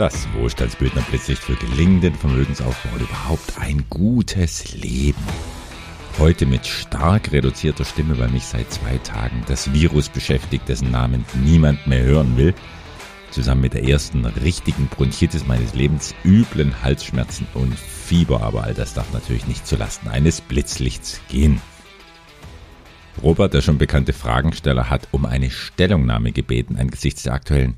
Das Wohlstandsbildner Blitzlicht für gelingenden Vermögensaufbau und überhaupt ein gutes Leben. Heute mit stark reduzierter Stimme, weil mich seit zwei Tagen das Virus beschäftigt, dessen Namen niemand mehr hören will. Zusammen mit der ersten richtigen Bronchitis meines Lebens, üblen Halsschmerzen und Fieber, aber all das darf natürlich nicht zulasten eines Blitzlichts gehen. Robert, der schon bekannte Fragensteller, hat um eine Stellungnahme gebeten angesichts der aktuellen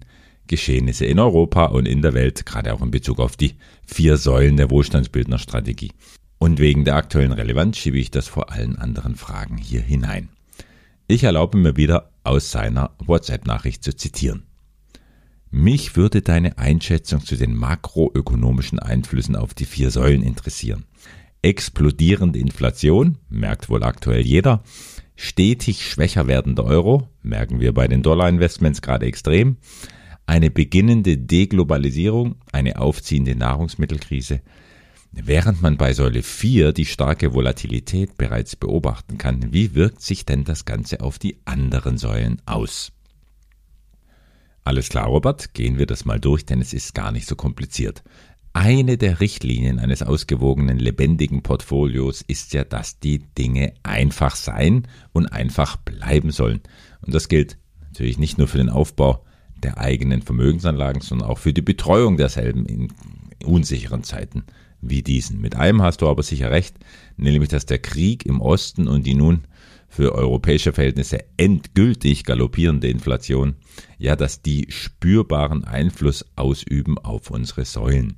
Geschehnisse in Europa und in der Welt, gerade auch in Bezug auf die vier Säulen der Wohlstandsbildnerstrategie. Und wegen der aktuellen Relevanz schiebe ich das vor allen anderen Fragen hier hinein. Ich erlaube mir wieder aus seiner WhatsApp-Nachricht zu zitieren. Mich würde deine Einschätzung zu den makroökonomischen Einflüssen auf die vier Säulen interessieren. Explodierende Inflation, merkt wohl aktuell jeder, stetig schwächer werdender Euro, merken wir bei den Dollar-Investments gerade extrem, eine beginnende Deglobalisierung, eine aufziehende Nahrungsmittelkrise, während man bei Säule 4 die starke Volatilität bereits beobachten kann. Wie wirkt sich denn das Ganze auf die anderen Säulen aus? Alles klar, Robert, gehen wir das mal durch, denn es ist gar nicht so kompliziert. Eine der Richtlinien eines ausgewogenen, lebendigen Portfolios ist ja, dass die Dinge einfach sein und einfach bleiben sollen. Und das gilt natürlich nicht nur für den Aufbau der eigenen Vermögensanlagen, sondern auch für die Betreuung derselben in unsicheren Zeiten wie diesen. Mit einem hast du aber sicher recht, nämlich dass der Krieg im Osten und die nun für europäische Verhältnisse endgültig galoppierende Inflation, ja, dass die spürbaren Einfluss ausüben auf unsere Säulen.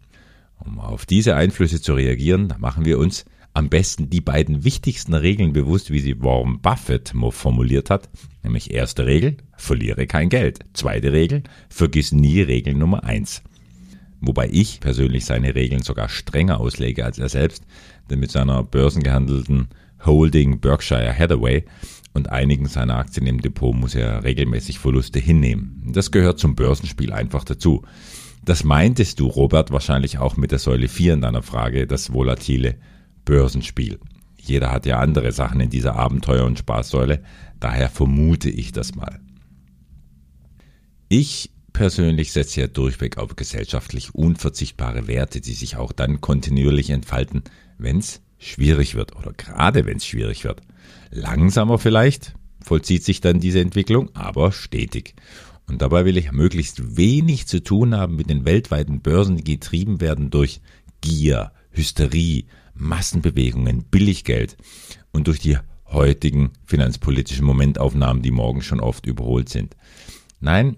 Um auf diese Einflüsse zu reagieren, machen wir uns am besten die beiden wichtigsten Regeln bewusst, wie sie Warren Buffett formuliert hat. Nämlich erste Regel, verliere kein Geld. Zweite Regel, vergiss nie Regel Nummer eins. Wobei ich persönlich seine Regeln sogar strenger auslege als er selbst, denn mit seiner börsengehandelten Holding Berkshire Hathaway und einigen seiner Aktien im Depot muss er regelmäßig Verluste hinnehmen. Das gehört zum Börsenspiel einfach dazu. Das meintest du, Robert, wahrscheinlich auch mit der Säule 4 in deiner Frage, das volatile Börsenspiel. Jeder hat ja andere Sachen in dieser Abenteuer- und Spaßsäule, daher vermute ich das mal. Ich persönlich setze ja durchweg auf gesellschaftlich unverzichtbare Werte, die sich auch dann kontinuierlich entfalten, wenn es schwierig wird oder gerade wenn es schwierig wird. Langsamer vielleicht vollzieht sich dann diese Entwicklung, aber stetig. Und dabei will ich möglichst wenig zu tun haben mit den weltweiten Börsen, die getrieben werden durch Gier, Hysterie, Massenbewegungen, Billiggeld und durch die heutigen finanzpolitischen Momentaufnahmen, die morgen schon oft überholt sind. Nein,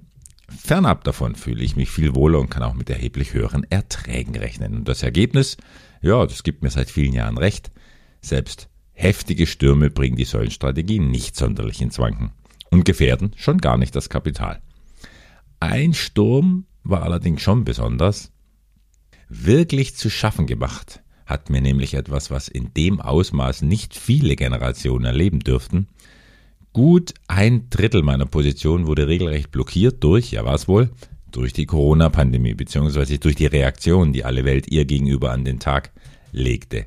fernab davon fühle ich mich viel wohler und kann auch mit erheblich höheren Erträgen rechnen. Und das Ergebnis, ja, das gibt mir seit vielen Jahren recht. Selbst heftige Stürme bringen die Säulenstrategie nicht sonderlich ins Wanken und gefährden schon gar nicht das Kapital. Ein Sturm war allerdings schon besonders. Wirklich zu schaffen gemacht hat mir nämlich etwas, was in dem Ausmaß nicht viele Generationen erleben dürften. Gut ein Drittel meiner Position wurde regelrecht blockiert durch, ja was wohl, durch die Corona-Pandemie beziehungsweise durch die Reaktion, die alle Welt ihr gegenüber an den Tag legte.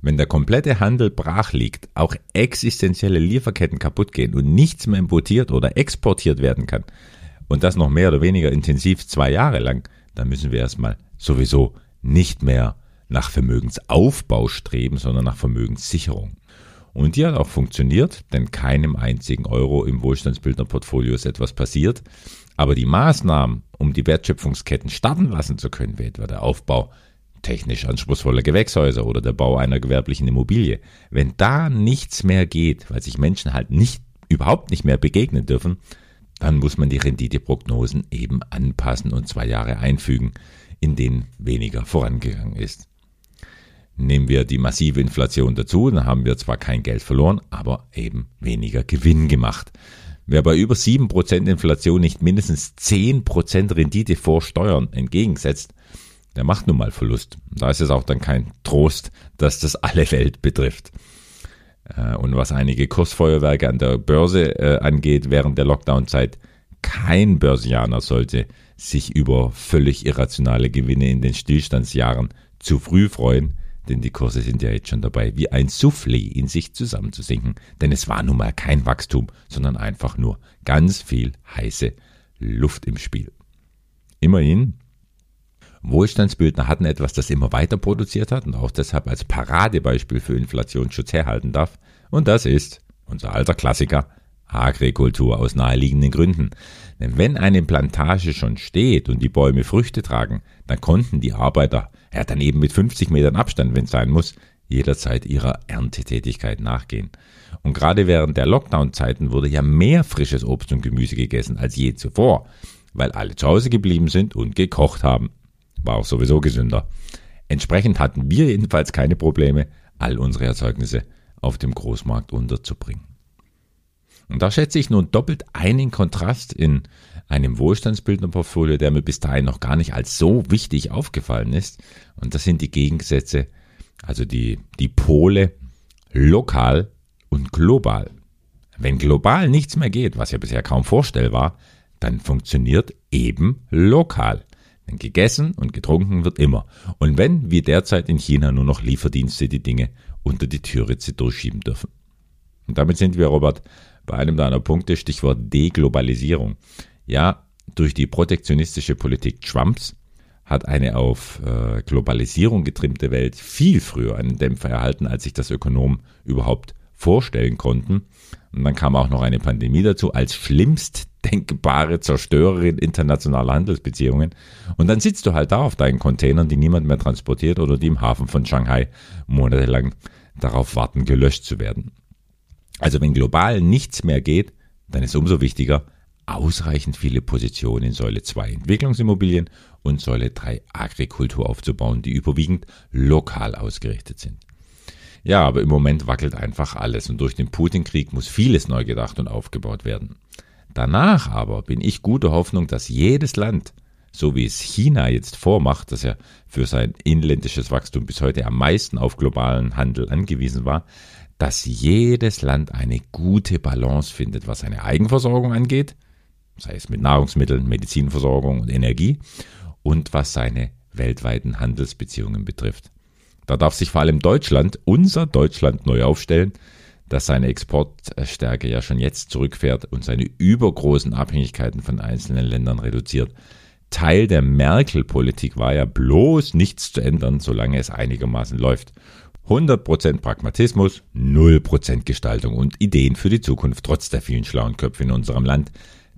Wenn der komplette Handel brach liegt, auch existenzielle Lieferketten kaputt gehen und nichts mehr importiert oder exportiert werden kann, und das noch mehr oder weniger intensiv zwei Jahre lang, dann müssen wir erstmal sowieso nicht mehr nach Vermögensaufbau streben, sondern nach Vermögenssicherung. Und die hat auch funktioniert, denn keinem einzigen Euro im Wohlstandsbildnerportfolio ist etwas passiert. Aber die Maßnahmen, um die Wertschöpfungsketten starten lassen zu können, wie etwa der Aufbau technisch anspruchsvoller Gewächshäuser oder der Bau einer gewerblichen Immobilie, wenn da nichts mehr geht, weil sich Menschen halt nicht, überhaupt nicht mehr begegnen dürfen, dann muss man die Renditeprognosen eben anpassen und zwei Jahre einfügen, in denen weniger vorangegangen ist. Nehmen wir die massive Inflation dazu, dann haben wir zwar kein Geld verloren, aber eben weniger Gewinn gemacht. Wer bei über 7% Inflation nicht mindestens 10% Rendite vor Steuern entgegensetzt, der macht nun mal Verlust. Da ist es auch dann kein Trost, dass das alle Welt betrifft. Äh, und was einige Kursfeuerwerke an der Börse äh, angeht während der Lockdown-Zeit, kein Börsianer sollte sich über völlig irrationale Gewinne in den Stillstandsjahren zu früh freuen, denn die Kurse sind ja jetzt schon dabei, wie ein Soufflé in sich zusammenzusinken, denn es war nun mal kein Wachstum, sondern einfach nur ganz viel heiße Luft im Spiel. Immerhin, Wohlstandsbildner hatten etwas, das immer weiter produziert hat und auch deshalb als Paradebeispiel für Inflationsschutz herhalten darf. Und das ist unser alter Klassiker Agrikultur aus naheliegenden Gründen. Denn wenn eine Plantage schon steht und die Bäume Früchte tragen, dann konnten die Arbeiter, ja dann eben mit 50 Metern Abstand, wenn es sein muss, jederzeit ihrer Erntetätigkeit nachgehen. Und gerade während der Lockdown-Zeiten wurde ja mehr frisches Obst und Gemüse gegessen als je zuvor, weil alle zu Hause geblieben sind und gekocht haben. War auch sowieso gesünder. Entsprechend hatten wir jedenfalls keine Probleme, all unsere Erzeugnisse auf dem Großmarkt unterzubringen. Und da schätze ich nun doppelt einen Kontrast in einem Wohlstandsbildnerportfolio, der mir bis dahin noch gar nicht als so wichtig aufgefallen ist. Und das sind die Gegensätze, also die, die Pole lokal und global. Wenn global nichts mehr geht, was ja bisher kaum vorstellbar, dann funktioniert eben lokal. Denn gegessen und getrunken wird immer. Und wenn, wie derzeit in China, nur noch Lieferdienste die Dinge unter die Türritze durchschieben dürfen. Und damit sind wir, Robert, bei einem deiner Punkte, Stichwort Deglobalisierung. Ja, durch die protektionistische Politik Trumps hat eine auf äh, Globalisierung getrimmte Welt viel früher einen Dämpfer erhalten, als sich das Ökonomen überhaupt vorstellen konnten. Und dann kam auch noch eine Pandemie dazu als schlimmst denkbare Zerstörerin internationaler Handelsbeziehungen. Und dann sitzt du halt da auf deinen Containern, die niemand mehr transportiert oder die im Hafen von Shanghai monatelang darauf warten, gelöscht zu werden. Also wenn global nichts mehr geht, dann ist umso wichtiger, ausreichend viele Positionen in Säule 2 Entwicklungsimmobilien und Säule 3 Agrikultur aufzubauen, die überwiegend lokal ausgerichtet sind. Ja, aber im Moment wackelt einfach alles und durch den Putin-Krieg muss vieles neu gedacht und aufgebaut werden. Danach aber bin ich guter Hoffnung, dass jedes Land, so wie es China jetzt vormacht, das ja für sein inländisches Wachstum bis heute am meisten auf globalen Handel angewiesen war, dass jedes Land eine gute Balance findet, was seine Eigenversorgung angeht, sei es mit Nahrungsmitteln, Medizinversorgung und Energie, und was seine weltweiten Handelsbeziehungen betrifft. Da darf sich vor allem Deutschland, unser Deutschland, neu aufstellen, das seine Exportstärke ja schon jetzt zurückfährt und seine übergroßen Abhängigkeiten von einzelnen Ländern reduziert. Teil der Merkel-Politik war ja bloß nichts zu ändern, solange es einigermaßen läuft. 100% Pragmatismus, 0% Gestaltung und Ideen für die Zukunft, trotz der vielen schlauen Köpfe in unserem Land,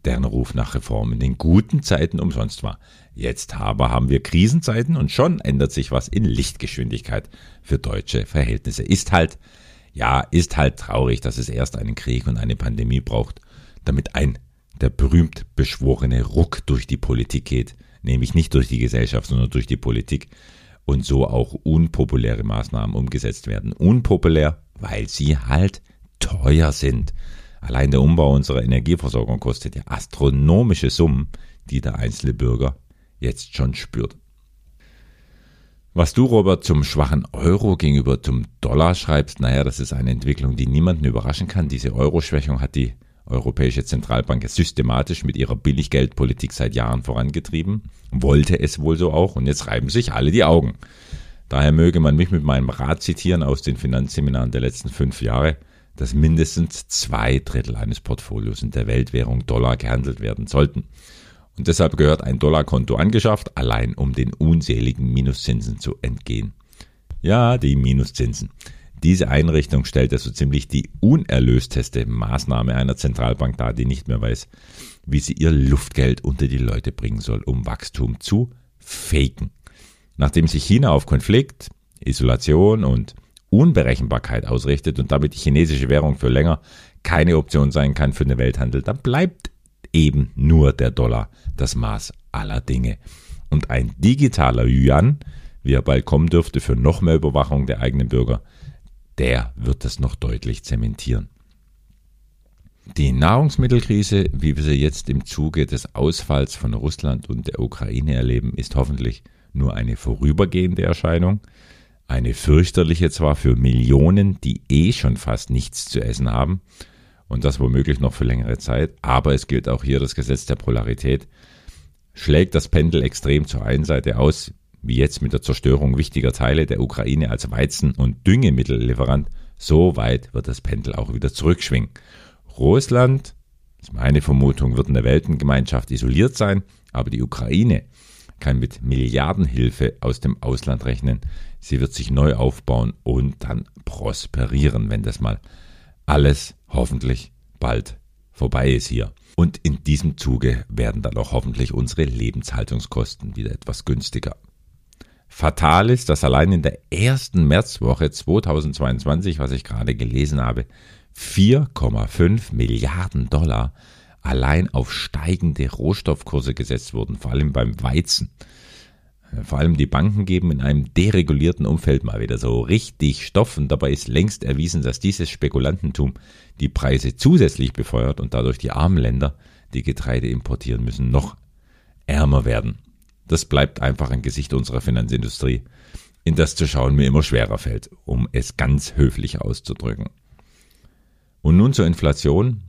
deren Ruf nach Reformen in den guten Zeiten umsonst war. Jetzt aber haben wir Krisenzeiten und schon ändert sich was in Lichtgeschwindigkeit für deutsche Verhältnisse. Ist halt, ja, ist halt traurig, dass es erst einen Krieg und eine Pandemie braucht, damit ein der berühmt beschworene Ruck durch die Politik geht, nämlich nicht durch die Gesellschaft, sondern durch die Politik und so auch unpopuläre Maßnahmen umgesetzt werden. Unpopulär, weil sie halt teuer sind. Allein der Umbau unserer Energieversorgung kostet ja astronomische Summen, die der einzelne Bürger jetzt schon spürt. Was du, Robert, zum schwachen Euro gegenüber zum Dollar schreibst, naja, das ist eine Entwicklung, die niemanden überraschen kann. Diese Euro-Schwächung hat die Europäische Zentralbank systematisch mit ihrer Billiggeldpolitik seit Jahren vorangetrieben, wollte es wohl so auch und jetzt reiben sich alle die Augen. Daher möge man mich mit meinem Rat zitieren aus den Finanzseminaren der letzten fünf Jahre, dass mindestens zwei Drittel eines Portfolios in der Weltwährung Dollar gehandelt werden sollten. Und deshalb gehört ein Dollarkonto angeschafft, allein um den unseligen Minuszinsen zu entgehen. Ja, die Minuszinsen. Diese Einrichtung stellt also ziemlich die unerlösteste Maßnahme einer Zentralbank dar, die nicht mehr weiß, wie sie ihr Luftgeld unter die Leute bringen soll, um Wachstum zu faken. Nachdem sich China auf Konflikt, Isolation und Unberechenbarkeit ausrichtet und damit die chinesische Währung für länger keine Option sein kann für den Welthandel, dann bleibt eben nur der Dollar das Maß aller Dinge. Und ein digitaler Yuan, wie er bald kommen dürfte, für noch mehr Überwachung der eigenen Bürger, der wird das noch deutlich zementieren. Die Nahrungsmittelkrise, wie wir sie jetzt im Zuge des Ausfalls von Russland und der Ukraine erleben, ist hoffentlich nur eine vorübergehende Erscheinung, eine fürchterliche zwar für Millionen, die eh schon fast nichts zu essen haben, und das womöglich noch für längere Zeit, aber es gilt auch hier das Gesetz der Polarität. Schlägt das Pendel extrem zur einen Seite aus, wie jetzt mit der Zerstörung wichtiger Teile der Ukraine als Weizen- und Düngemittellieferant, so weit wird das Pendel auch wieder zurückschwingen. Russland, ist meine Vermutung, wird in der Weltengemeinschaft isoliert sein, aber die Ukraine kann mit Milliardenhilfe aus dem Ausland rechnen. Sie wird sich neu aufbauen und dann prosperieren, wenn das mal alles hoffentlich bald vorbei ist hier. Und in diesem Zuge werden dann auch hoffentlich unsere Lebenshaltungskosten wieder etwas günstiger. Fatal ist, dass allein in der ersten Märzwoche 2022, was ich gerade gelesen habe, 4,5 Milliarden Dollar allein auf steigende Rohstoffkurse gesetzt wurden, vor allem beim Weizen. Vor allem die Banken geben in einem deregulierten Umfeld mal wieder so richtig Stoff und dabei ist längst erwiesen, dass dieses Spekulantentum die Preise zusätzlich befeuert und dadurch die armen Länder, die Getreide importieren müssen, noch ärmer werden. Das bleibt einfach ein Gesicht unserer Finanzindustrie, in das zu schauen mir immer schwerer fällt, um es ganz höflich auszudrücken. Und nun zur Inflation.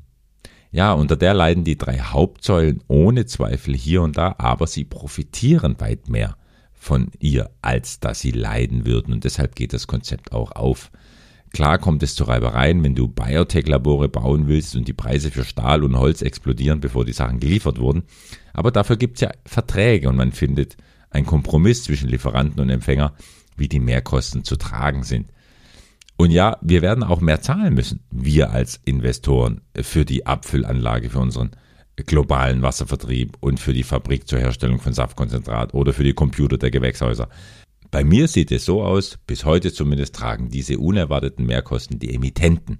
Ja, unter der leiden die drei Hauptsäulen ohne Zweifel hier und da, aber sie profitieren weit mehr von ihr, als dass sie leiden würden. Und deshalb geht das Konzept auch auf. Klar kommt es zu Reibereien, wenn du Biotech-Labore bauen willst und die Preise für Stahl und Holz explodieren, bevor die Sachen geliefert wurden. Aber dafür gibt es ja Verträge und man findet einen Kompromiss zwischen Lieferanten und Empfänger, wie die Mehrkosten zu tragen sind. Und ja, wir werden auch mehr zahlen müssen, wir als Investoren, für die Abfüllanlage für unseren globalen Wasservertrieb und für die Fabrik zur Herstellung von Saftkonzentrat oder für die Computer der Gewächshäuser. Bei mir sieht es so aus, bis heute zumindest tragen diese unerwarteten Mehrkosten die Emittenten,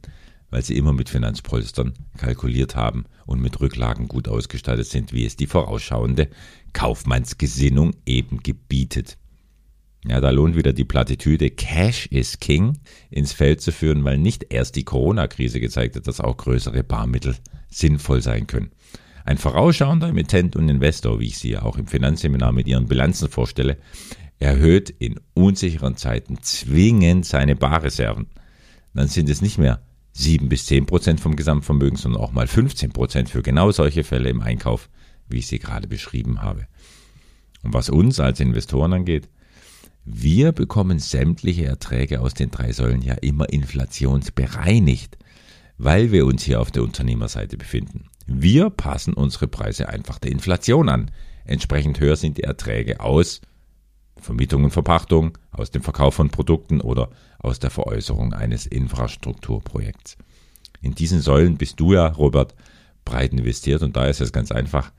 weil sie immer mit Finanzpolstern kalkuliert haben und mit Rücklagen gut ausgestattet sind, wie es die vorausschauende Kaufmannsgesinnung eben gebietet. Ja, da lohnt wieder die Plattitüde Cash is King ins Feld zu führen, weil nicht erst die Corona-Krise gezeigt hat, dass auch größere Barmittel sinnvoll sein können. Ein vorausschauender Emittent und Investor, wie ich sie ja auch im Finanzseminar mit ihren Bilanzen vorstelle, erhöht in unsicheren Zeiten zwingend seine Barreserven. Dann sind es nicht mehr 7 bis 10 Prozent vom Gesamtvermögen, sondern auch mal 15 Prozent für genau solche Fälle im Einkauf, wie ich sie gerade beschrieben habe. Und was uns als Investoren angeht, wir bekommen sämtliche Erträge aus den drei Säulen ja immer inflationsbereinigt, weil wir uns hier auf der Unternehmerseite befinden. Wir passen unsere Preise einfach der Inflation an. Entsprechend höher sind die Erträge aus Vermietung und Verpachtung, aus dem Verkauf von Produkten oder aus der Veräußerung eines Infrastrukturprojekts. In diesen Säulen bist du ja, Robert, breit investiert und da ist es ganz einfach.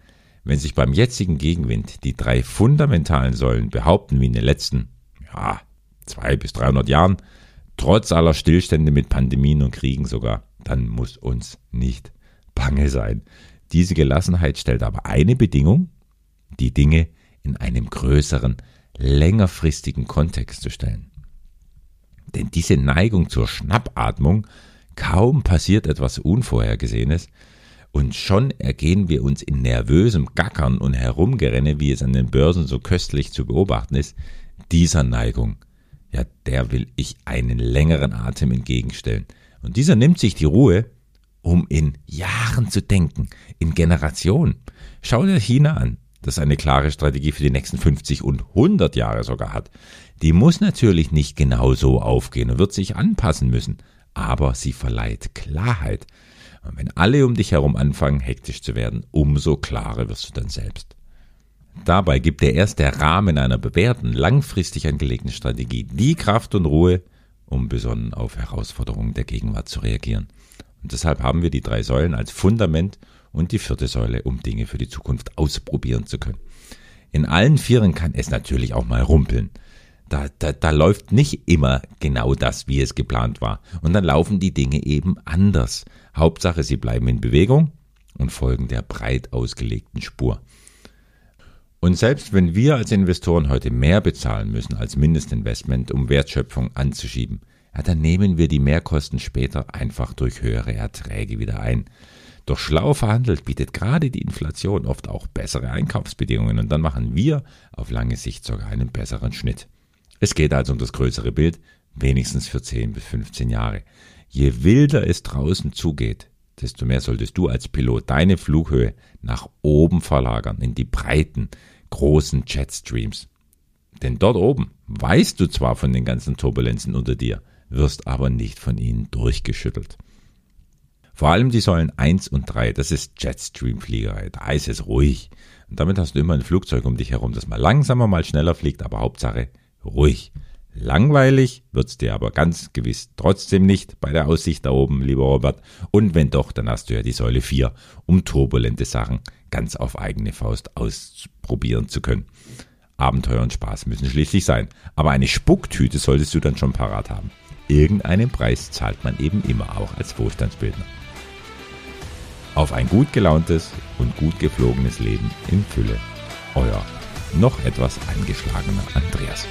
Wenn sich beim jetzigen Gegenwind die drei fundamentalen Säulen behaupten wie in den letzten, ja, zwei bis 300 Jahren, trotz aller Stillstände mit Pandemien und Kriegen sogar, dann muss uns nicht bange sein. Diese Gelassenheit stellt aber eine Bedingung, die Dinge in einem größeren, längerfristigen Kontext zu stellen. Denn diese Neigung zur Schnappatmung, kaum passiert etwas Unvorhergesehenes, und schon ergehen wir uns in nervösem Gackern und Herumgerenne, wie es an den Börsen so köstlich zu beobachten ist, dieser Neigung, ja, der will ich einen längeren Atem entgegenstellen. Und dieser nimmt sich die Ruhe, um in Jahren zu denken, in Generationen. Schau dir China an, das eine klare Strategie für die nächsten 50 und 100 Jahre sogar hat. Die muss natürlich nicht genau so aufgehen und wird sich anpassen müssen, aber sie verleiht Klarheit. Und wenn alle um dich herum anfangen, hektisch zu werden, umso klarer wirst du dann selbst. Dabei gibt der erste Rahmen einer bewährten, langfristig angelegten Strategie die Kraft und Ruhe, um besonnen auf Herausforderungen der Gegenwart zu reagieren. Und deshalb haben wir die drei Säulen als Fundament und die vierte Säule, um Dinge für die Zukunft ausprobieren zu können. In allen Vieren kann es natürlich auch mal rumpeln. Da, da, da läuft nicht immer genau das, wie es geplant war. Und dann laufen die Dinge eben anders. Hauptsache, sie bleiben in Bewegung und folgen der breit ausgelegten Spur. Und selbst wenn wir als Investoren heute mehr bezahlen müssen als Mindestinvestment, um Wertschöpfung anzuschieben, ja, dann nehmen wir die Mehrkosten später einfach durch höhere Erträge wieder ein. Doch schlau verhandelt bietet gerade die Inflation oft auch bessere Einkaufsbedingungen und dann machen wir auf lange Sicht sogar einen besseren Schnitt. Es geht also um das größere Bild, wenigstens für 10 bis 15 Jahre. Je wilder es draußen zugeht, desto mehr solltest du als Pilot deine Flughöhe nach oben verlagern in die breiten, großen Jetstreams. Denn dort oben weißt du zwar von den ganzen Turbulenzen unter dir, wirst aber nicht von ihnen durchgeschüttelt. Vor allem die Säulen 1 und 3, das ist Jetstream-Fliegerei, da ist es ruhig. Und damit hast du immer ein Flugzeug um dich herum, das mal langsamer, mal schneller fliegt, aber Hauptsache ruhig. Langweilig wird's dir aber ganz gewiss trotzdem nicht bei der Aussicht da oben, lieber Robert. Und wenn doch, dann hast du ja die Säule 4, um turbulente Sachen ganz auf eigene Faust ausprobieren zu können. Abenteuer und Spaß müssen schließlich sein. Aber eine Spucktüte solltest du dann schon parat haben. Irgendeinen Preis zahlt man eben immer auch als Vorstandsbildner. Auf ein gut gelauntes und gut geflogenes Leben in Fülle. Euer noch etwas angeschlagener Andreas.